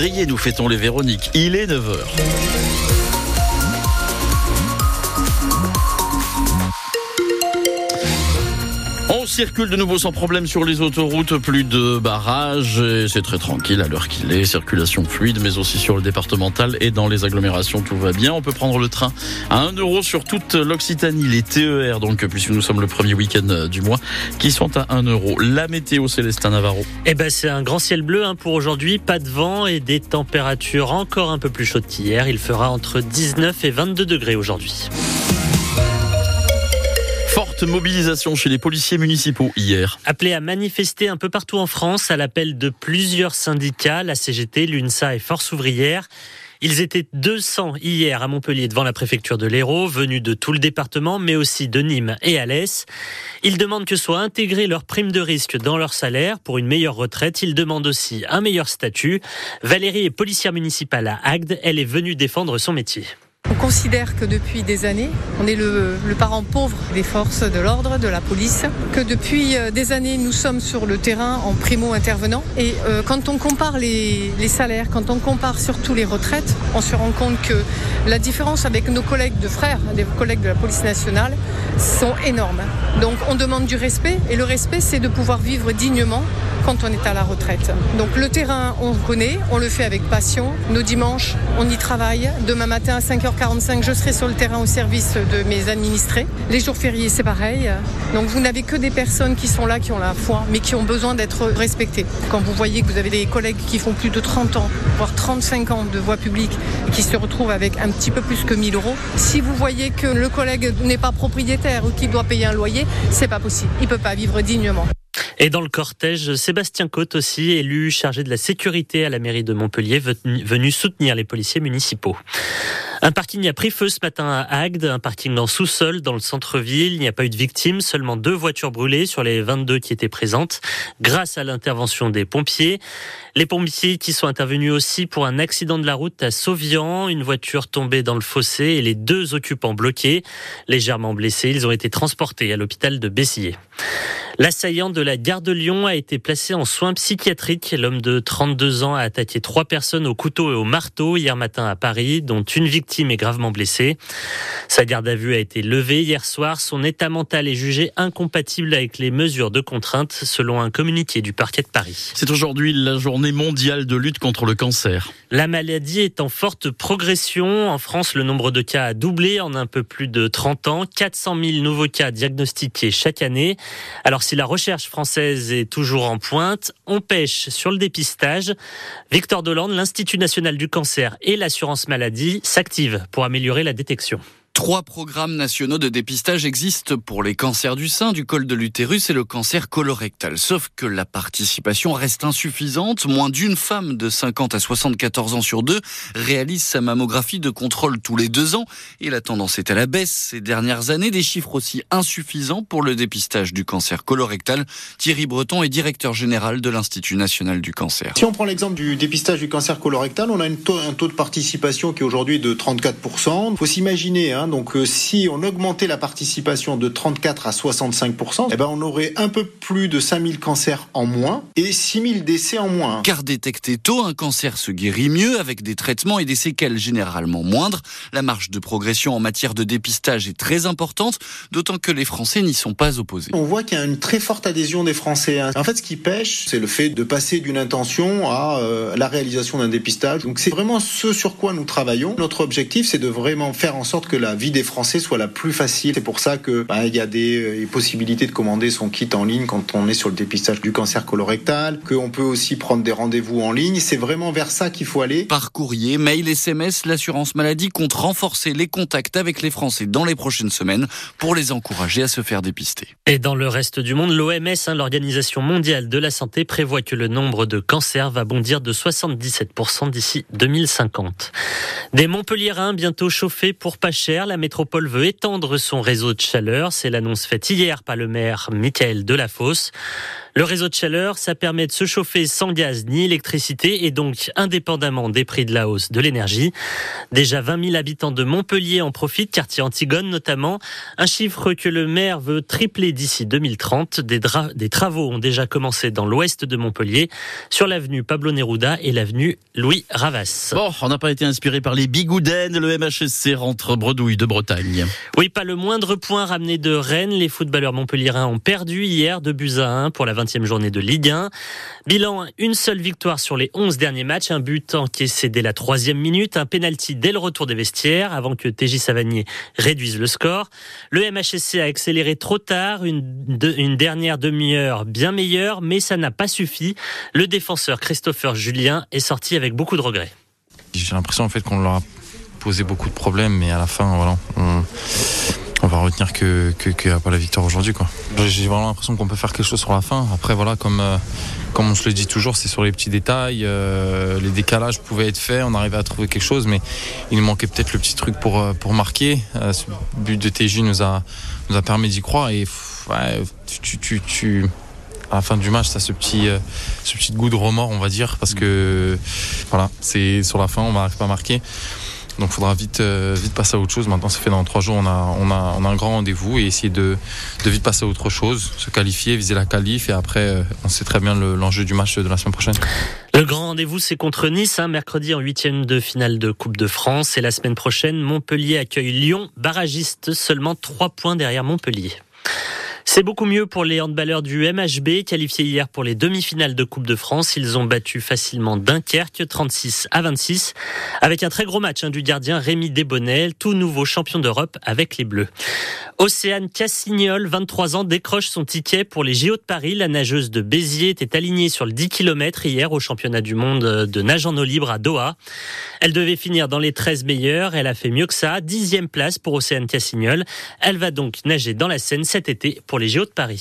février, nous fêtons les Véroniques. Il est 9h. Circule de nouveau sans problème sur les autoroutes, plus de barrages, et c'est très tranquille à l'heure qu'il est, circulation fluide, mais aussi sur le départemental et dans les agglomérations, tout va bien. On peut prendre le train à 1 euro sur toute l'Occitanie, les TER, donc, puisque nous sommes le premier week-end du mois, qui sont à 1 euro. La météo, Célestin Navarro. Eh ben, c'est un grand ciel bleu hein, pour aujourd'hui, pas de vent et des températures encore un peu plus chaudes qu'hier. Il fera entre 19 et 22 degrés aujourd'hui. Mobilisation chez les policiers municipaux hier. Appelés à manifester un peu partout en France à l'appel de plusieurs syndicats, la CGT, l'UNSA et Force ouvrière. Ils étaient 200 hier à Montpellier devant la préfecture de l'Hérault, venus de tout le département, mais aussi de Nîmes et Alès. Ils demandent que soit intégrée leur prime de risque dans leur salaire pour une meilleure retraite. Ils demandent aussi un meilleur statut. Valérie est policière municipale à Agde. Elle est venue défendre son métier. On considère que depuis des années, on est le, parent pauvre des forces de l'ordre, de la police, que depuis des années, nous sommes sur le terrain en primo-intervenant. Et euh, quand on compare les, les, salaires, quand on compare surtout les retraites, on se rend compte que la différence avec nos collègues de frères, des collègues de la police nationale, sont énormes. Donc on demande du respect, et le respect, c'est de pouvoir vivre dignement quand on est à la retraite. Donc le terrain, on connaît, on le fait avec passion. Nos dimanches, on y travaille. Demain matin à 5h45, je serai sur le terrain au service de mes administrés. Les jours fériés, c'est pareil. Donc vous n'avez que des personnes qui sont là, qui ont la foi, mais qui ont besoin d'être respectées. Quand vous voyez que vous avez des collègues qui font plus de 30 ans, voire 35 ans de voie publique, qui se retrouvent avec un petit peu plus que 1000 euros, si vous voyez que le collègue n'est pas propriétaire ou qu'il doit payer un loyer, c'est pas possible. Il peut pas vivre dignement. Et dans le cortège, Sébastien Côte aussi, élu chargé de la sécurité à la mairie de Montpellier, venu soutenir les policiers municipaux. Un parking a pris feu ce matin à Agde, un parking en sous-sol dans le centre-ville. Il n'y a pas eu de victimes, seulement deux voitures brûlées sur les 22 qui étaient présentes grâce à l'intervention des pompiers. Les pompiers qui sont intervenus aussi pour un accident de la route à Sauvian, une voiture tombée dans le fossé et les deux occupants bloqués. Légèrement blessés, ils ont été transportés à l'hôpital de Bessillet. L'assaillant de la gare de Lyon a été placé en soins psychiatriques. L'homme de 32 ans a attaqué trois personnes au couteau et au marteau hier matin à Paris, dont une victime est gravement blessée. Sa garde à vue a été levée hier soir. Son état mental est jugé incompatible avec les mesures de contrainte, selon un communiqué du parquet de Paris. C'est aujourd'hui la journée mondiale de lutte contre le cancer. La maladie est en forte progression. En France, le nombre de cas a doublé en un peu plus de 30 ans. 400 000 nouveaux cas diagnostiqués chaque année. Alors, si la recherche française est toujours en pointe, on pêche sur le dépistage. Victor Dolande, l'Institut national du cancer et l'assurance maladie s'activent pour améliorer la détection. Trois programmes nationaux de dépistage existent pour les cancers du sein, du col de l'utérus et le cancer colorectal. Sauf que la participation reste insuffisante. Moins d'une femme de 50 à 74 ans sur deux réalise sa mammographie de contrôle tous les deux ans. Et la tendance est à la baisse ces dernières années. Des chiffres aussi insuffisants pour le dépistage du cancer colorectal. Thierry Breton est directeur général de l'Institut national du cancer. Si on prend l'exemple du dépistage du cancer colorectal, on a un taux de participation qui est aujourd'hui de 34%. Il faut s'imaginer, hein, donc euh, si on augmentait la participation de 34 à 65% eh ben on aurait un peu plus de 5000 cancers en moins et 6000 décès en moins. Car détecté tôt, un cancer se guérit mieux avec des traitements et des séquelles généralement moindres. La marge de progression en matière de dépistage est très importante, d'autant que les Français n'y sont pas opposés. On voit qu'il y a une très forte adhésion des Français. Hein. En fait, ce qui pêche, c'est le fait de passer d'une intention à euh, la réalisation d'un dépistage. Donc c'est vraiment ce sur quoi nous travaillons. Notre objectif, c'est de vraiment faire en sorte que la vie des Français soit la plus facile. C'est pour ça que bah, il y a des possibilités de commander son kit en ligne quand on est sur le dépistage du cancer colorectal, qu'on peut aussi prendre des rendez-vous en ligne. C'est vraiment vers ça qu'il faut aller. Par courrier, mail, SMS, l'assurance maladie compte renforcer les contacts avec les Français dans les prochaines semaines pour les encourager à se faire dépister. Et dans le reste du monde, l'OMS, hein, l'Organisation mondiale de la santé, prévoit que le nombre de cancers va bondir de 77% d'ici 2050. Des Montpelliérains bientôt chauffés pour pas cher, la métropole veut étendre son réseau de chaleur. C'est l'annonce faite hier par le maire Michael Delafosse. Le réseau de chaleur, ça permet de se chauffer sans gaz ni électricité et donc indépendamment des prix de la hausse de l'énergie. Déjà 20 000 habitants de Montpellier en profitent, quartier Antigone notamment. Un chiffre que le maire veut tripler d'ici 2030. Des, des travaux ont déjà commencé dans l'ouest de Montpellier, sur l'avenue Pablo Neruda et l'avenue Louis Ravas. Bon, on n'a pas été inspiré par les bigoudens. Le MHSC rentre bredouille de Bretagne. Oui, pas le moindre point ramené de Rennes. Les footballeurs montpelliérains ont perdu hier de buts à 1 pour la 20e journée de Ligue 1. Bilan, une seule victoire sur les 11 derniers matchs, un but encaissé dès la troisième minute, un penalty dès le retour des vestiaires avant que TJ Savanier réduise le score. Le MHSC a accéléré trop tard, une, dernière demi-heure bien meilleure, mais ça n'a pas suffi. Le défenseur Christopher Julien est sorti avec beaucoup de regrets. J'ai l'impression en fait qu'on leur a posé beaucoup de problèmes, mais à la fin, voilà, on va retenir que qu'il n'y a pas la victoire aujourd'hui. quoi. J'ai vraiment l'impression qu'on peut faire quelque chose sur la fin. Après, voilà, comme, euh, comme on se le dit toujours, c'est sur les petits détails. Euh, les décalages pouvaient être faits, on arrivait à trouver quelque chose, mais il manquait peut-être le petit truc pour, euh, pour marquer. Ce but de TJ nous a, nous a permis d'y croire. Et tu, tu, tu, à la fin du match, ça ce petit, ce petit goût de remords, on va dire, parce que voilà, c'est sur la fin, on n'arrive pas à marquer. Donc il faudra vite, euh, vite passer à autre chose. Maintenant, c'est fait dans trois jours, on a, on a, on a un grand rendez-vous et essayer de, de vite passer à autre chose, se qualifier, viser la qualif et après, euh, on sait très bien le- l'enjeu du match de la semaine prochaine. Le grand rendez-vous, c'est contre Nice, hein, mercredi en huitième de finale de Coupe de France. Et la semaine prochaine, Montpellier accueille Lyon, barragiste, seulement trois points derrière Montpellier. C'est beaucoup mieux pour les handballeurs du MHB, qualifiés hier pour les demi-finales de Coupe de France. Ils ont battu facilement Dunkerque, 36 à 26, avec un très gros match hein, du gardien Rémi Desbonnel, tout nouveau champion d'Europe avec les Bleus. Océane Cassignol, 23 ans, décroche son ticket pour les JO de Paris. La nageuse de Béziers était alignée sur le 10 km hier au championnat du monde de nage en eau libre à Doha. Elle devait finir dans les 13 meilleurs. Elle a fait mieux que ça. Dixième place pour Océane Cassignol. Elle va donc nager dans la Seine cet été pour les JO de Paris.